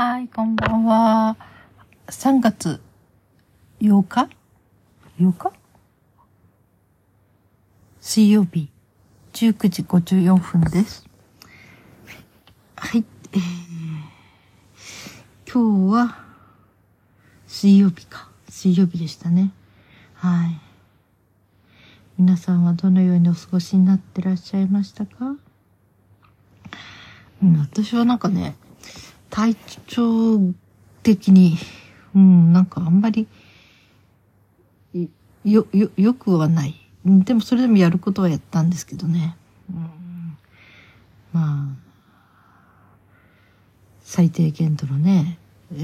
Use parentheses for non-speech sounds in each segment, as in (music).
はい、こんばんは。3月8日 ?8 日？水曜日、19時54分です。はい、えー、今日は水曜日か。水曜日でしたね。はい。皆さんはどのようにお過ごしになってらっしゃいましたか？うん、私はなんかね、体調的に、うん、なんかあんまり、よ、よ、よくはない。でもそれでもやることはやったんですけどね。うん、まあ、最低限度のね、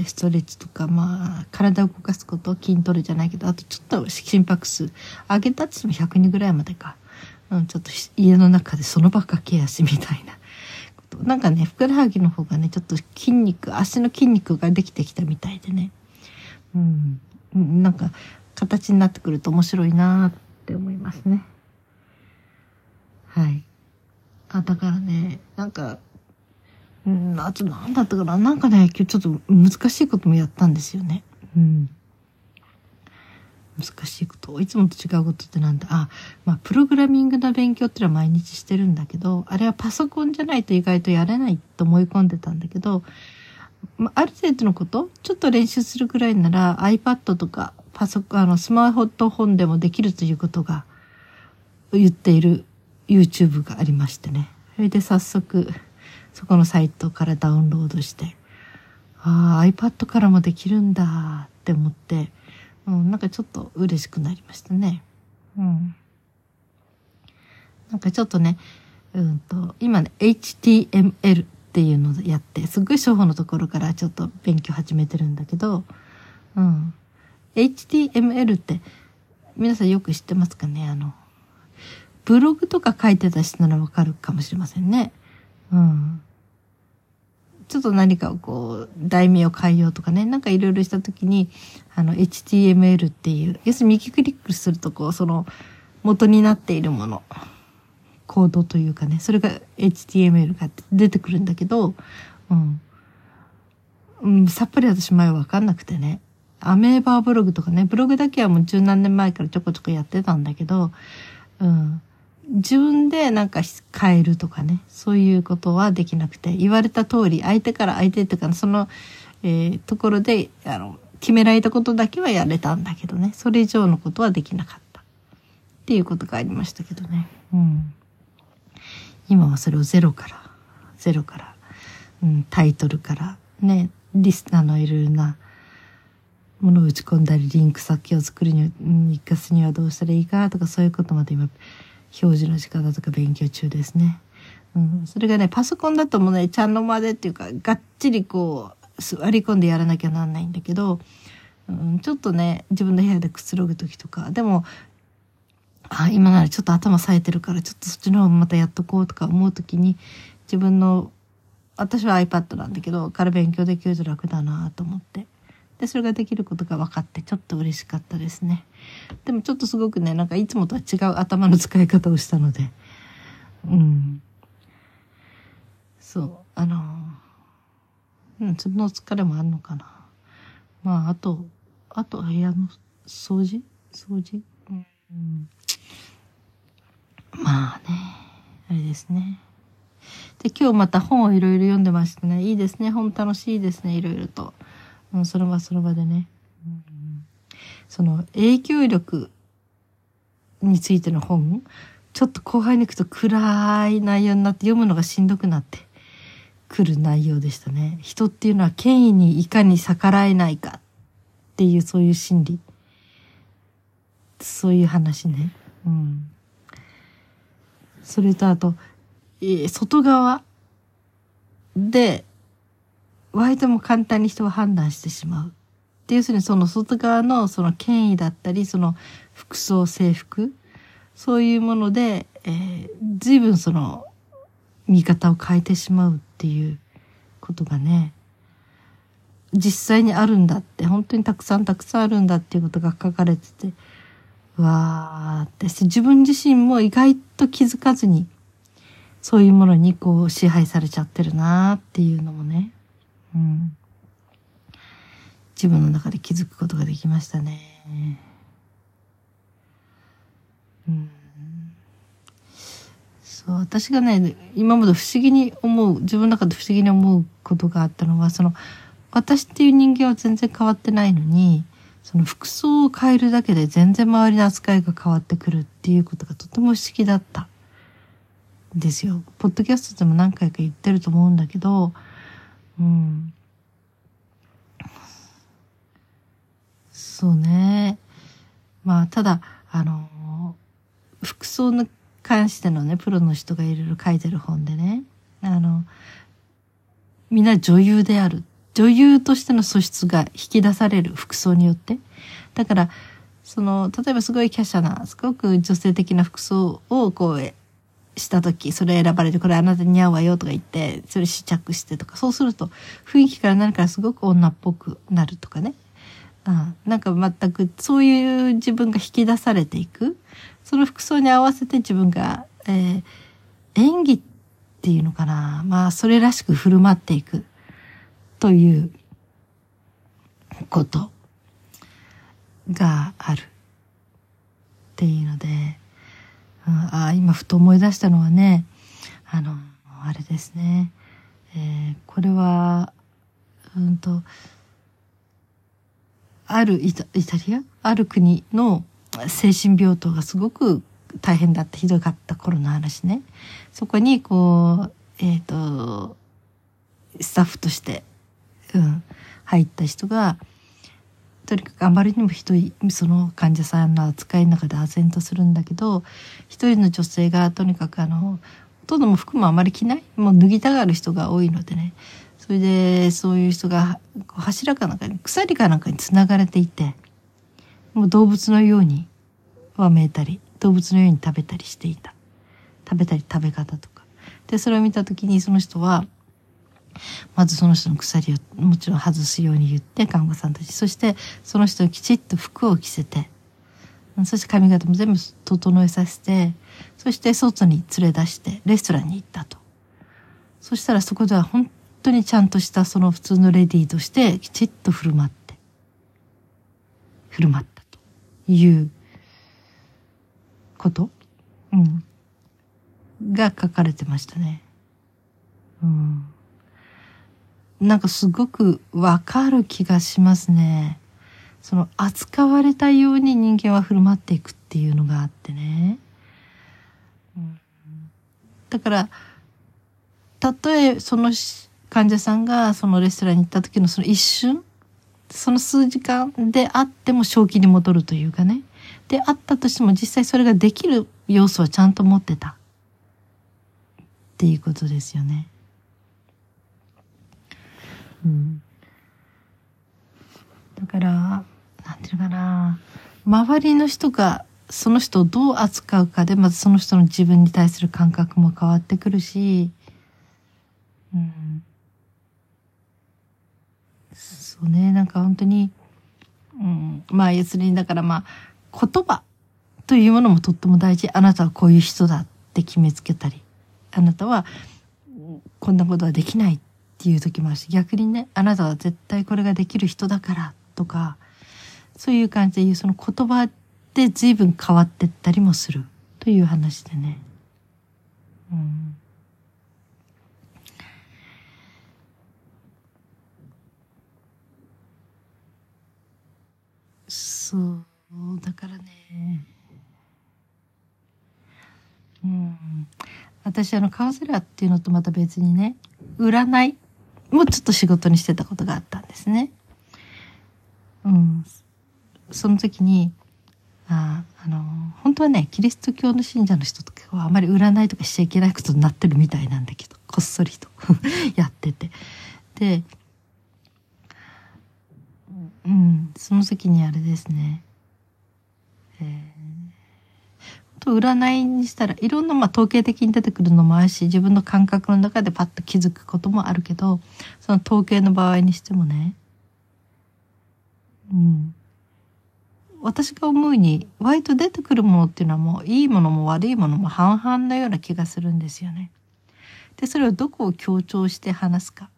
ストレッチとか、まあ、体を動かすこと、筋トレじゃないけど、あとちょっと心拍数、上げたって言っても102ぐらいまでか。うん、ちょっと家の中でその場駆け足みたいな。なんかね、ふくらはぎの方がね、ちょっと筋肉、足の筋肉ができてきたみたいでね。うん。なんか、形になってくると面白いなって思いますね。はい。あ、だからね、なんか、うん、あと何だったかな。なんかね、今日ちょっと難しいこともやったんですよね。うん。難しいこと。いつもと違うことってなんだ。あまあプログラミングの勉強ってのは毎日してるんだけどあれはパソコンじゃないと意外とやれないと思い込んでたんだけど、まあ、ある程度のことちょっと練習するぐらいなら iPad とかパソコンあのスマートフォンでもできるということが言っている YouTube がありましてね。それで早速そこのサイトからダウンロードしてああ iPad からもできるんだって思ってうん、なんかちょっと嬉しくなりましたね。うん。なんかちょっとね、うんと、今ね、HTML っていうのをやって、すっごい初歩のところからちょっと勉強始めてるんだけど、うん。HTML って、皆さんよく知ってますかね？あの、ブログとか書いてた人ならわかるかもしれませんね。うん。ちょっと何かをこう、題名を変えようとかね、なんかいろいろしたときに、あの、HTML っていう、要するに右クリックするとこう、その、元になっているもの、コードというかね、それが HTML が出てくるんだけど、うん。うん、さっぱり私前わかんなくてね。アメーバーブログとかね、ブログだけはもう十何年前からちょこちょこやってたんだけど、うん。自分でなんか変えるとかね、そういうことはできなくて、言われた通り、相手から相手っていうか、その、えー、ところで、あの、決められたことだけはやれたんだけどね、それ以上のことはできなかった。っていうことがありましたけどね。うん。今はそれをゼロから、ゼロから、うん、タイトルから、ね、リスナーのいろいろなものを打ち込んだり、リンク先を作るに、生かすにはどうしたらいいかとか、そういうことまで今、表示の仕方とか勉強中ですね。うん、それがね、パソコンだともうね、ちゃんの間でっていうか、がっちりこう、座り込んでやらなきゃなんないんだけど、うん、ちょっとね、自分の部屋でくつろぐ時とか、でも、あ、今ならちょっと頭冴えてるから、ちょっとそっちの方もまたやっとこうとか思う時に、自分の、私は iPad なんだけど、から勉強できると楽だなと思って。で、それができることが分かってちょっと嬉しかったですね。でもちょっとすごくね、なんかいつもとは違う頭の使い方をしたので、うん。そう、あの、うん、その疲れもあるのかな。まあ、あと、あと部屋の掃除？掃除、うん、まあね、あれですね。で、今日また本をいろいろ読んでましてね、いいですね。本楽しいですね、いろいろと。うん、その場その場でね、うん、その影響力についての本ちょっと後輩に行くと暗い内容になって読むのがしんどくなってくる内容でしたね。人っていうのは権威にいかに逆らえないかっていうそういう心理。そういう話ね。うん。それとあと、えー、外側で割とも簡単に人は判断してしまう。で、要するにその外側のその権威だったり、その服装制服、そういうもので、えー、随分その見方を変えてしまうっていうことがね、実際にあるんだって、本当にたくさんたくさんあるんだっていうことが書かれてて、わーって。自分自身も意外と気づかずに、そういうものにこう支配されちゃってるなーっていうのもね、うん。自分の中で気づくことができましたね。うんそう私がね今まで不思議に思う自分の中で不思議に思うことがあったのはその私っていう人間は全然変わってないのにその服装を変えるだけで全然周りの扱いが変わってくるっていうことがとても不思議だったですよ。ポッドキャストでも何回か言ってると思うんだけど、うん。そうね。まあ、ただ、あの、服装に関してのね、プロの人がいろいろ書いてる本でね、あの、みんな女優である女優としての素質が引き出される服装によって。だから、その、例えばすごい華奢な、すごく女性的な服装をこう、した時、それ選ばれて、これあなたに似合うわよとか言って、それ試着してとか、そうすると、雰囲気から何からすごく女っぽくなるとかね。うん、なんか全く、そういう自分が引き出されていく。その服装に合わせて自分が、えー、演技っていうのかな。まあ、それらしく振る舞っていく。ということがあるっていうので、うん、あ今ふと思い出したのはねあのあれですね、えー、これはうんとあるイタリア？ある国の精神病棟がすごく大変だったひどかった頃の話ね。そこにこうえっ、ー、とスタッフとしてうん、入った人がとにかくあまりにもひどいその患者さんの扱いの中で唖然とするんだけど一人の女性がとにかくあのほとんども服もあまり着ないもう脱ぎたがる人が多いのでね。それでそういう人が柱かなんかに鎖かなんかにつながれていてもう動物のようにわめいたり動物のように食べたりしていた。食べたり食べ方とか。でそれを見た時にその人はまずその人の鎖をもちろん外すように言って看護さんたち。そしてその人にきちっと服を着せてそして髪型も全部整えさせてそして外に連れ出してレストランに行ったと。そしたらそこでは本当にちゃんとしたその普通のレディーとしてきちっと振る舞って振る舞ったと。いうこと、うん、が書かれてましたね。うん。なんかすごくわかる気がしますね。その扱われたように人間は振る舞っていくっていうのがあってね。だから、たとえその患者さんがそのレストランに行った時のその一瞬、その数時間であっても正気に戻るというかね。であったとしても実際それができる要素はちゃんと持ってた。っていうことですよね。だからなんていうかな。周りの人がその人をどう扱うかでまずその人の自分に対する感覚も変わってくるし、うん、そうね。なんか本当に、うん、まあ要するにだからまあ言葉というものもとっても大事。あなたはこういう人だって決めつけたり。あなたはこんなことはできないっていう時もあるし逆にねあなたは絶対これができる人だからとかそういう感じで言うその言葉で随分変わってったりもするという話でね。うん、そうだからね。うん。私あのカウンセラーっていうのとまた別にね占いもちょっと仕事にしてたことがあったんですね。うん。その時に、ああの、本当はね、キリスト教の信者の人とかはあまり占いとかしちゃいけないことになってるみたいなんだけど、こっそりと (laughs) やってて。で、うん、その時にあれですね、えと占いにしたらいろんなまあ統計的に出てくるのもあるし自分の感覚の中でパッと気づくこともあるけどその統計の場合にしてもね。うん。私が思うに割と出てくるものっていうのはもういいものも悪いものも半々なような気がするんですよね。でそれをどこを強調して話すか。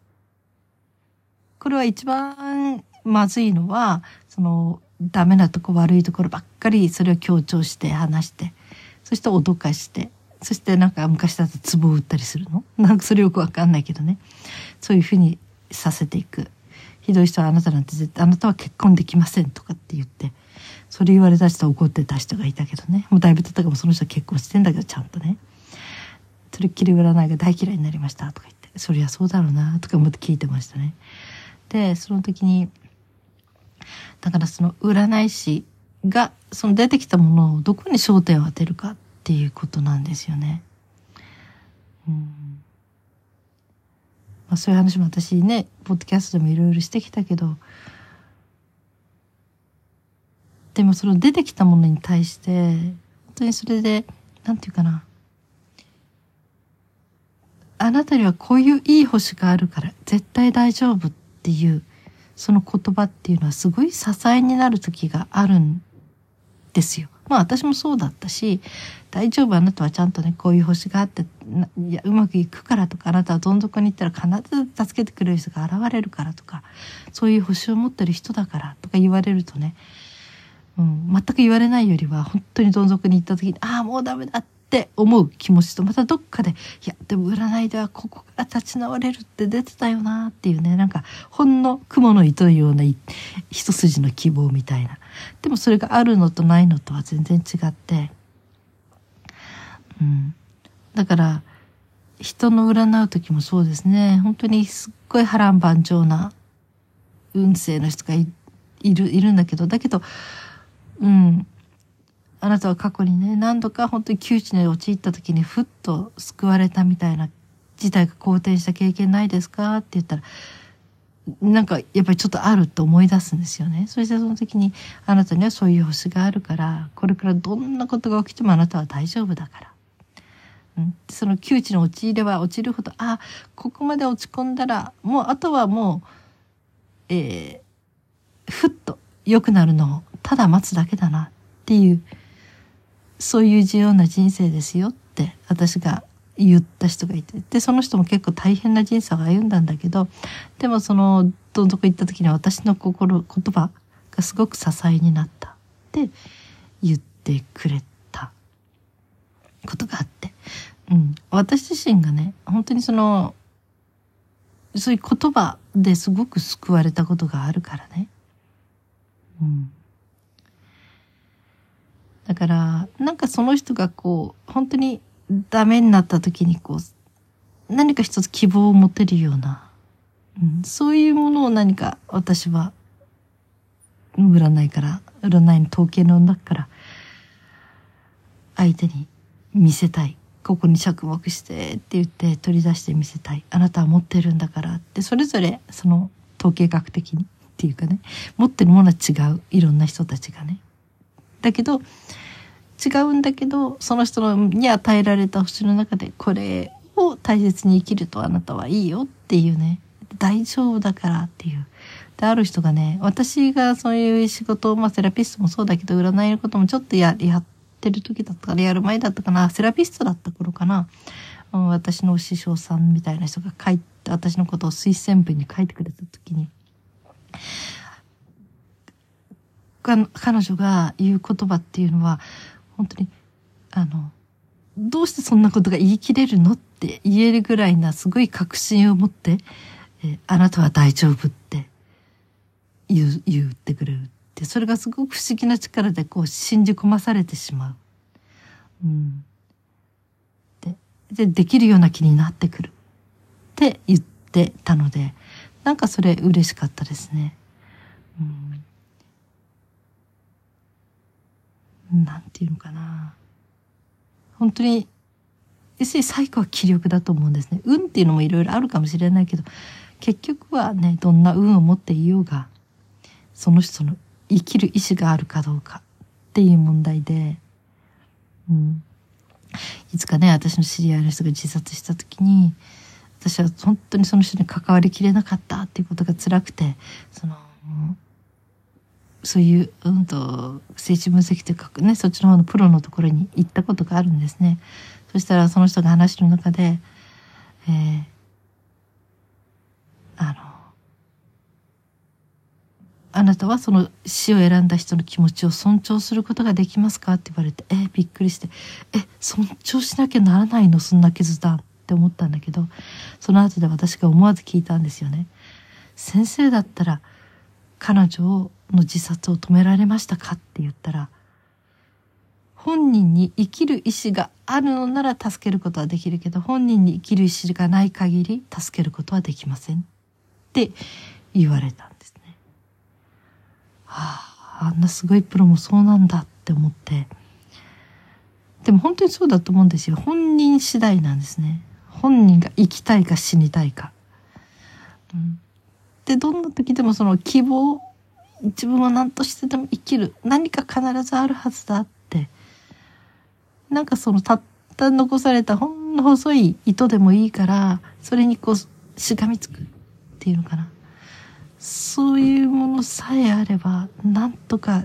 これは一番まずいのは、その、ダメなとこ悪いところばっかりそれを強調して話して、そして脅かして、そしてなんか昔だと壺を売ったりするの？(laughs) なんかそれよくわかんないけどね。そういうふうにさせていく。ひどい人はあなたなんて絶対あなたは結婚できませんとかって言って、それ言われた人は怒ってた人がいたけどね。もうだいぶ経ったかもその人は結婚してんだけどちゃんとね。それっきり占いが大嫌いになりましたとか言って、そりゃそうだろうなとか思って聞いてましたね。で、その時に、だからその占い師がその出てきたものをどこに焦点を当てるかっていうことなんですよね。うんまあ、そういう話も私ねポッドキャストでもいろいろしてきたけどでもその出てきたものに対して本当にそれでなんていうかなあなたにはこういういい星があるから絶対大丈夫っていうその言葉っていうのはすごい支えになる時があるんですよ。まあ私もそうだったし、大丈夫あなたはちゃんとね、こういう星があって、いや、うまくいくからとか、あなたはどん底に行ったら必ず助けてくれる人が現れるからとか、そういう星を持ってる人だからとか言われるとね、うん、全く言われないよりは、本当にどん底に行った時に、ああ、もうダメだってって思う気持ちとまたどっかでいやでも占いではここから立ち直れるって出てたよなっていうねなんかほんの雲の糸のような一筋の希望みたいな。でもそれがあるのとないのとは全然違って。うん。だから人の占う時もそうですね。本当にすっごい波乱万丈な運勢の人がいるいるんだけど。だけどうん。あなたは過去にね、何度か本当に窮地に陥った時にふっと救われたみたいな事態が好転した経験ないですか？って言ったら、なんかやっぱりちょっとあると思い出すんですよね。そしてその時にあなたにはそういう星があるから、これからどんなことが起きてもあなたは大丈夫だから。うん、その窮地に陥れば陥るほど、あ、ここまで落ち込んだら、もうあとはもう、えー、ふっと良くなるのをただ待つだけだなっていうそういう自由な人生ですよって私が言った人がいて。でその人も結構大変な人生を歩んだんだけどでもそのどん底行った時に私の心言葉がすごく支えになった。って言ってくれた。ことがあって、うん、私自身がね本当にそのそういう言葉ですごく救われたことがあるからね。うん。だから、なんかその人がこう、本当にダメになった時にこう、何か一つ希望を持てるような、うん、そういうものを何か私は、占いから、占いの統計の中から、相手に見せたい。ここに着目してって言って取り出して見せたい。あなたは持ってるんだからって、それぞれその統計学的にっていうかね、持ってるものは違う。いろんな人たちがね。だけど違うんだけどその人に与えられた星の中でこれを大切に生きるとあなたはいいよっていうね。大丈夫だからっていう。である人がね私がそういう仕事をまあセラピストもそうだけど占いのこともちょっとややってる時だったからやる前だったかな。セラピストだった頃かな、うん、私の師匠さんみたいな人が書いて私のことを推薦文に書いてくれた時に。彼女が言う言葉っていうのは本当にあのどうしてそんなことが言い切れるのって言えるぐらいなすごい確信を持って、えあなたは大丈夫って言う言ってくれるってそれがすごく不思議な力でこう信じ込まされてしまう。うん、ででできるような気になってくるって言ってたのでなんかそれ嬉しかったですね。うんなんていうのかな。本当に、要するに最後は気力だと思うんですね。運っていうのもいろいろあるかもしれないけど、結局はね、どんな運を持っていようが、その人の生きる意志があるかどうかっていう問題で、うん。いつかね、私の知り合いの人が自殺した時に、私は本当にその人に関わりきれなかったっていうことが辛くて、その、そういう、うんと、政治分析というかね、そっちの方のプロのところに行ったことがあるんですね。そしたらその人が話の中で、えー、あの、あなたはその死を選んだ人の気持ちを尊重することができますか?」って言われてえびっくりして「え尊重しなきゃならないの？そんな決断」って思ったんだけどその後で私が思わず聞いたんですよね。先生だったら彼女をの自殺を止められましたかって言ったら本人に生きる意志があるのなら助けることはできるけど本人に生きる意志がない限り助けることはできません。って言われたんですね。はあ、あんなすごいプロもそうなんだって思って。でも本当にそうだと思うんですよ。本人次第なんですね。本人が生きたいか死にたいか。うん、でどんな時でもその希望自分は何としてでも生きる。何か必ずあるはずだって。なんかそのたった残されたほんの細い糸でもいいからそれにこうしがみつく。っていうのかな。そういうものさえあればなんとか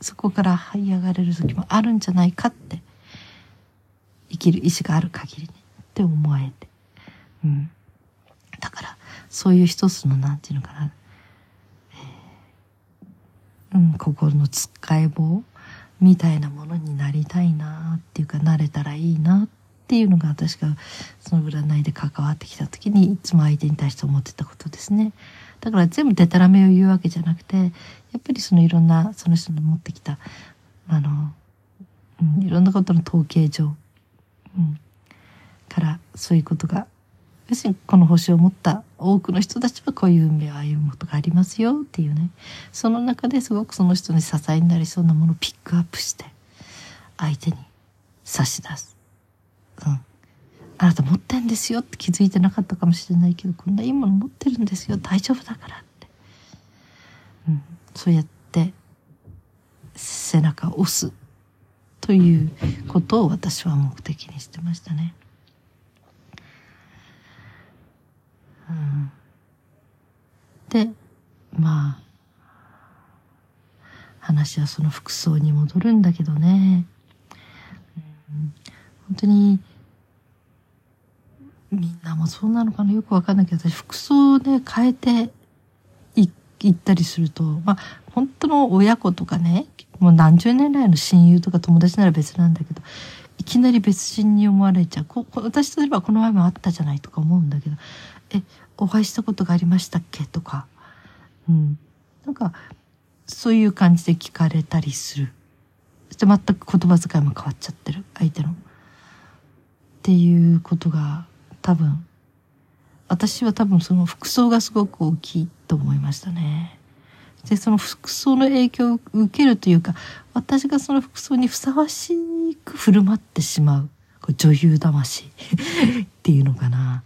そこから這い上がれる時もあるんじゃないかって。生きる意志がある限りね。って思えて、うん、だからそういう一つのなんていうのかな、うん、心のつっかえ棒みたいなものになりたいなっていうかなれたらいいなっていうのが私がその占いで関わってきた時にいつも相手に対して思ってたことですね。だから全部デタラメを言うわけじゃなくてやっぱりそのいろんなその人の持ってきたあの、うん、いろんなことの統計上、うん、からそういうことが要するにこの星を持った多くの人たちはこういう運命を歩むことがありますよっていうねその中ですごくその人に支えになりそうなものをピックアップして相手に差し出す。うん。あなた持ってんですよって気づいてなかったかもしれないけどこんないいもの持ってるんですよ大丈夫だからって。うん。そうやって背中を押すということを私は目的にしてましたね。でまあ話はその服装に戻るんだけどね、本当にみんなもそうなのかな？よくわかんないけど私服装で変えて行ったりするとまあ本当の親子とかねもう何十年来の親友とか友達なら別なんだけどきなり別人に思われちゃう。こ私といえばこの前もあったじゃないとか思うんだけどえお会いしたことがありましたっけ？とか、うん、なんかそういう感じで聞かれたりする。そして全く言葉遣いも変わっちゃってる。相手の。っていうことが多分私は多分その服装がすごく大きいと思いましたね。でその服装の影響を受けるというか私がその服装にふさわしく振る舞ってしまう女優魂 (laughs) っていうのかな。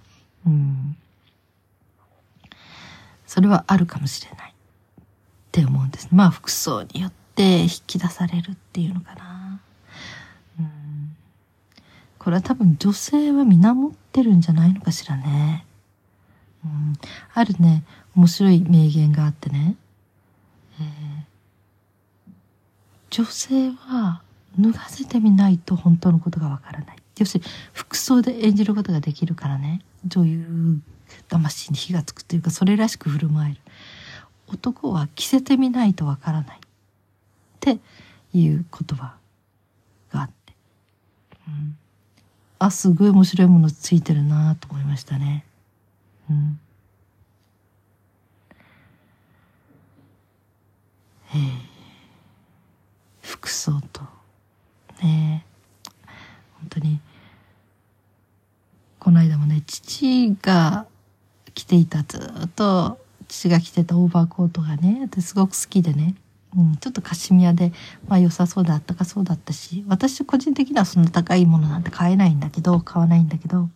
うんそれはあるかもしれないって思うんです。まあ服装によって引き出されるっていうのかな。うん。これは多分女性は皆持ってるんじゃないのかしらね。うん。あるね、面白い名言があってね。女性は脱がせてみないと本当のことがわからない。要するに服装で演じることができるからね。女優魂に火がつくというかそれらしく振る舞える男は着せてみないとわからないっていう言葉があって、うん、あすごい面白いものついてるなと思いましたね。うん、えー、服装と。ね本当に。この間もね父が着ていたずっと父が着てたオーバーコートがねすごく好きでね、うん、ちょっとカシミヤで、まあ、良さそうであったかそうだったし私個人的にはそんな高いものなんて買えないんだけど買わないんだけど。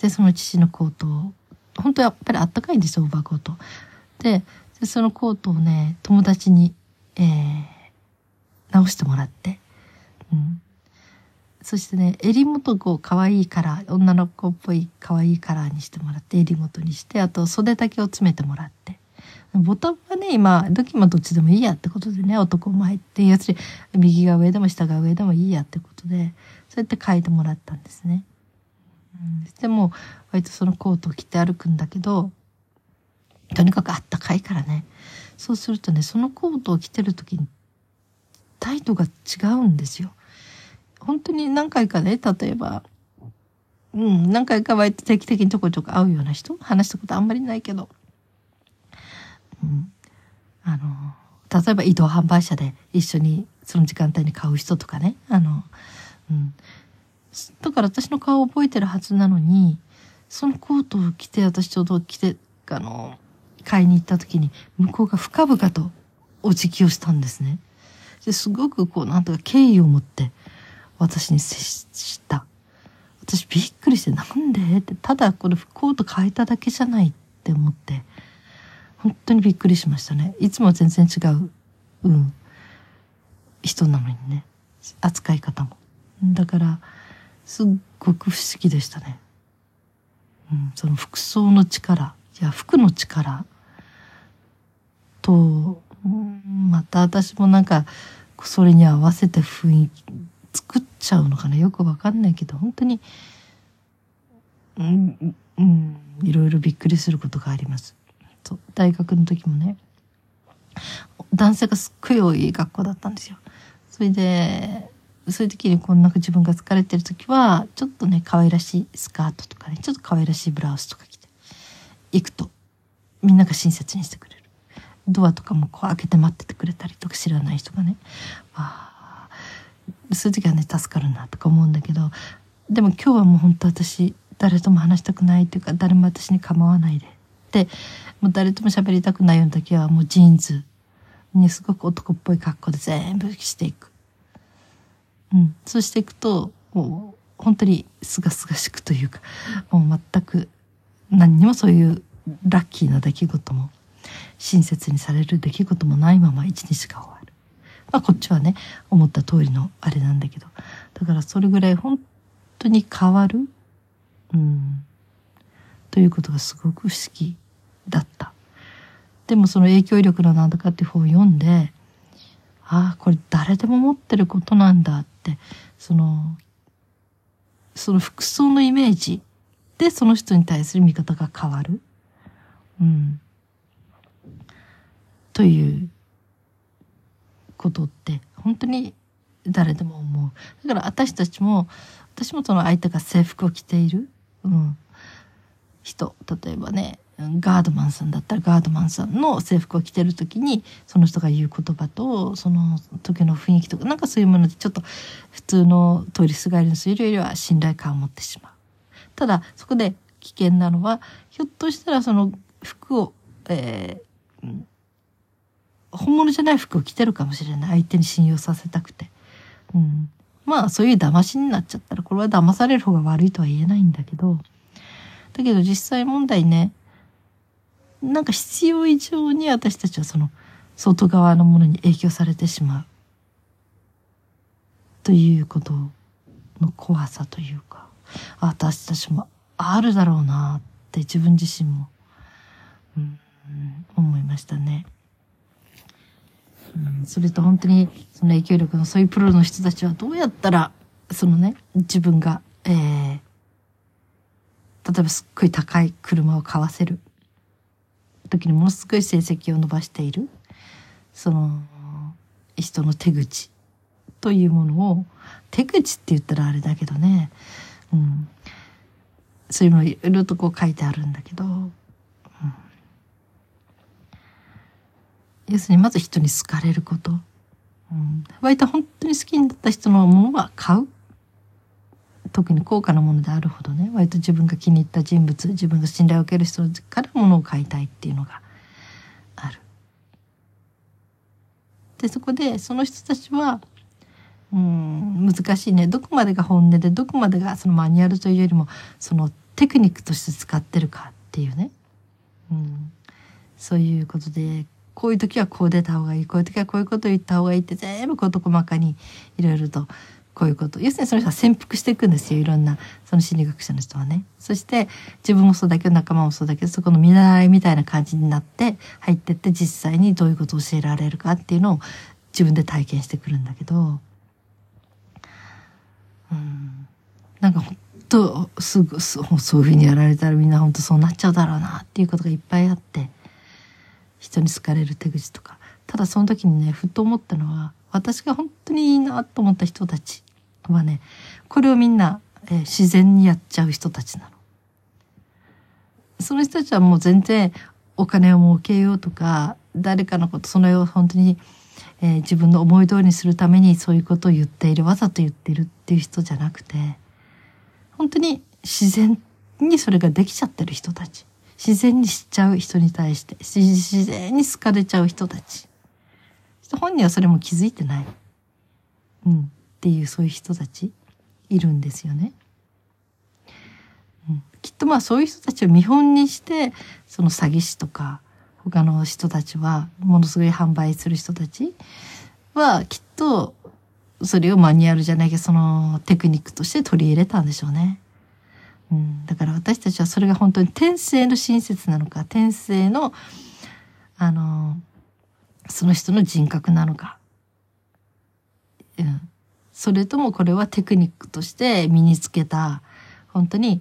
でその父のコートを本当やっぱりあったかいんですよオーバーコート。でそのコートをね友達に、えー、直してもらって、うん、そしてね、襟元を可愛いカラー、女の子っぽい可愛いカラーにしてもらって、襟元にして、あと袖丈を詰めてもらって。ボタンはね、今、どきもどっちでもいいやってことでね、男前って、要するに右が上でも下が上でもいいやってことで、そうやって書いてもらったんですね。うん、でも、割とそのコートを着て歩くんだけど、とにかくあったかいからね。そうするとねそのコートを着てる時に態度が違うんですよ。本当に何回かね例えばうん何回か割と定期的にちょこちょこ会うような人？話したことあんまりないけど、うん、あの例えば移動販売車で一緒にその時間帯に買う人とかね。あの、うん、だから私の顔を覚えてるはずなのにそのコートを着て私ちょうど着てあの買いに行った時に向こうが深々とお辞儀をしたんですね。ですごくこうなんとか敬意を持って私に接した。私びっくりしてなんで？ってただこれコート変えただけじゃないって思って。本当にびっくりしましたね。いつも全然違う、うん、人なのにね。扱い方も。だからすっごく不思議でしたね、うん、その服装の力いや服の力とまた私もなんかそれに合わせて雰囲気作っちゃうのかな？よくわかんないけど本当にうんうんいろいろびっくりすることがあります。そう大学の時もね男性がすっごい多い学校だったんですよ。それでそういう時にこんな自分が疲れてる時はちょっとね可愛らしいスカートとかねちょっと可愛らしいブラウスとか着て行くとみんなが親切にしてくれる。ドアとかもこう開けて待っててくれたりとか知らない人がねあそういう時はね助かるなとか思うんだけどでも今日はもう本当私誰とも話したくないっていうか誰も私に構わないででもう誰とも喋りたくないような時はもうジーンズにすごく男っぽい格好で全部していく。うん、そうしていくともう本当にすがすがしくというかもう全く何にもそういうラッキーな出来事も親切にされる出来事もないまま一日が終わる。まあこっちはね、思った通りのあれなんだけど。だからそれぐらい本当に変わる？うん。ということがすごく不思議だった。でもその影響力のなんだかっていう本を読んで、ああ、これ誰でも持ってることなんだって、その、その服装のイメージでその人に対する見方が変わる。うん。ということって本当に誰でも思う。だから私たちも、私もその相手が制服を着ている、うん、人、例えばね、ガードマンさんだったらガードマンさんの制服を着てる時にその人が言う言葉とその時の雰囲気とかなんかそういうものでちょっと普通の通りすがりの人よりは信頼感を持ってしまう。ただそこで危険なのはひょっとしたらその服を、えー、本物じゃない服を着てるかもしれない相手に信用させたくて、うん、まあそういう騙しになっちゃったらこれは騙される方が悪いとは言えないんだけど。だけど実際問題ねなんか必要以上に私たちはその外側のものに影響されてしまう。ということの怖さというか。私たちもあるだろうなって自分自身も、うん、思いましたね。それと本当にその影響力のそういうプロの人たちはどうやったらそのね自分が、えー、例えばすっごい高い車を買わせる。時にものすごい成績を伸ばしている。その人の手口。というものを手口って言ったらあれだけどね、うん、そういうのいろいろとこう書いてあるんだけど。要するにまず人に好かれること。うん、割と本当に好きになった人のものは買う。特に高価なものであるほどね割と自分が気に入った人物自分が信頼を受ける人からものを買いたいっていうのがある。でそこでその人たちはうん難しいねどこまでが本音でどこまでがそのマニュアルというよりもそのテクニックとして使ってるかっていうね、うん、そういうことでこういう時はこう出た方がいい。こういう時はこういうことを言った方がいいって全部事細かにいろいろとこういうこと。要するにその人は潜伏していくんですよいろんなその心理学者の人はね。そして自分もそうだけど仲間もそうだけどそこの見習いみたいな感じになって入ってって実際にどういうことを教えられるかっていうのを自分で体験してくるんだけど。うん。なんか本当すぐそういうふうにやられたらみんな本当そうなっちゃうだろうなっていうことがいっぱいあって。人に好かれる手口とかただその時にねふと思ったのは私が本当にいいなと思った人たちはねこれをみんな、えー、自然にやっちゃう人たちなの。その人たちはもう全然お金を儲けようとか誰かのことそのを本当に、えー、自分の思い通りにするためにそういうことを言っているわざと言っているっていう人じゃなくて本当に自然にそれができちゃってる人たち自然にしちゃう人に対して自然に好かれちゃう人たち本人はそれも気づいてない、うん、っていうそういう人たちいるんですよね。うん、きっとまあそういう人たちを見本にしてその詐欺師とか他の人たちはものすごい販売する人たちはきっとそれをマニュアルじゃないけどそのテクニックとして取り入れたんでしょうね。だから私たちはそれが本当に天性の親切なのか天性のあのその人の人格なのか、うん、それともこれはテクニックとして身につけた本当に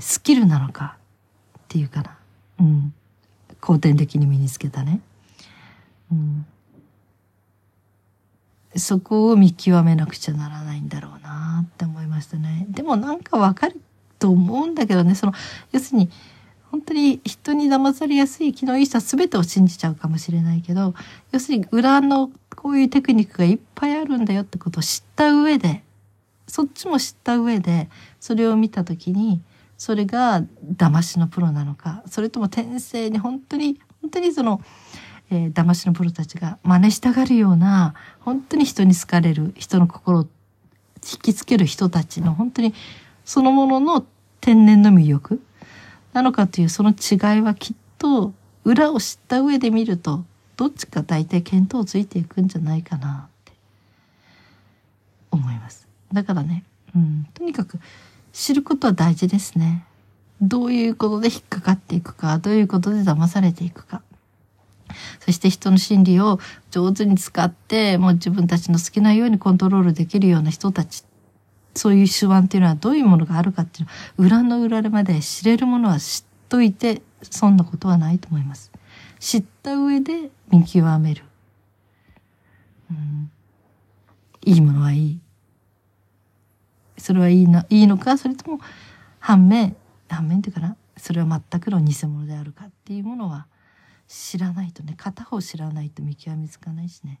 スキルなのかっていうかな、うん、後天的に身につけたね、うん、そこを見極めなくちゃならないんだろうなって思いましたね。でもなんかわかると思うんだけどね。その要するに本当に人に騙されやすい気のいい人は全てを信じちゃうかもしれないけど要するに裏のこういうテクニックがいっぱいあるんだよってことを知った上でそっちも知った上でそれを見た時にそれが騙しのプロなのかそれとも天性に本当に本当にその、えー、騙しのプロたちが真似したがるような本当に人に好かれる人の心を引きつける人たちの本当にそのものの天然の魅力なのかというその違いはきっと裏を知った上で見るとどっちか大体見当ついていくんじゃないかなって思います。だからね、うん、とにかく知ることは大事ですね。どういうことで引っかかっていくか、どういうことで騙されていくか。そして人の心理を上手に使って、もう自分たちの好きなようにコントロールできるような人たちそういう手腕っていうのはどういうものがあるかっていうの裏の裏まで知れるものは知っといてそんなことはないと思います。知った上で見極める。うん、いいものはいい。それはいいな、いいのか、それとも反面、反面っていうかな、それは全くの偽物であるかっていうものは知らないとね、片方知らないと見極めつかないしね。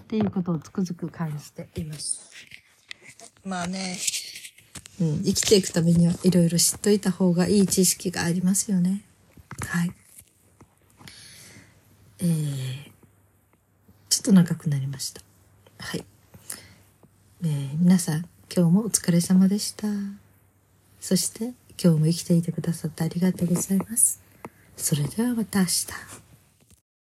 っていうことをつくづく感じています。まあね、うん、生きていくためにはいろいろ知っといた方がいい知識がありますよね。はい。えー、ちょっと長くなりました。はい。えー、皆さん、今日もお疲れ様でした。そして、今日も生きていてくださってありがとうございます。それではまた明日。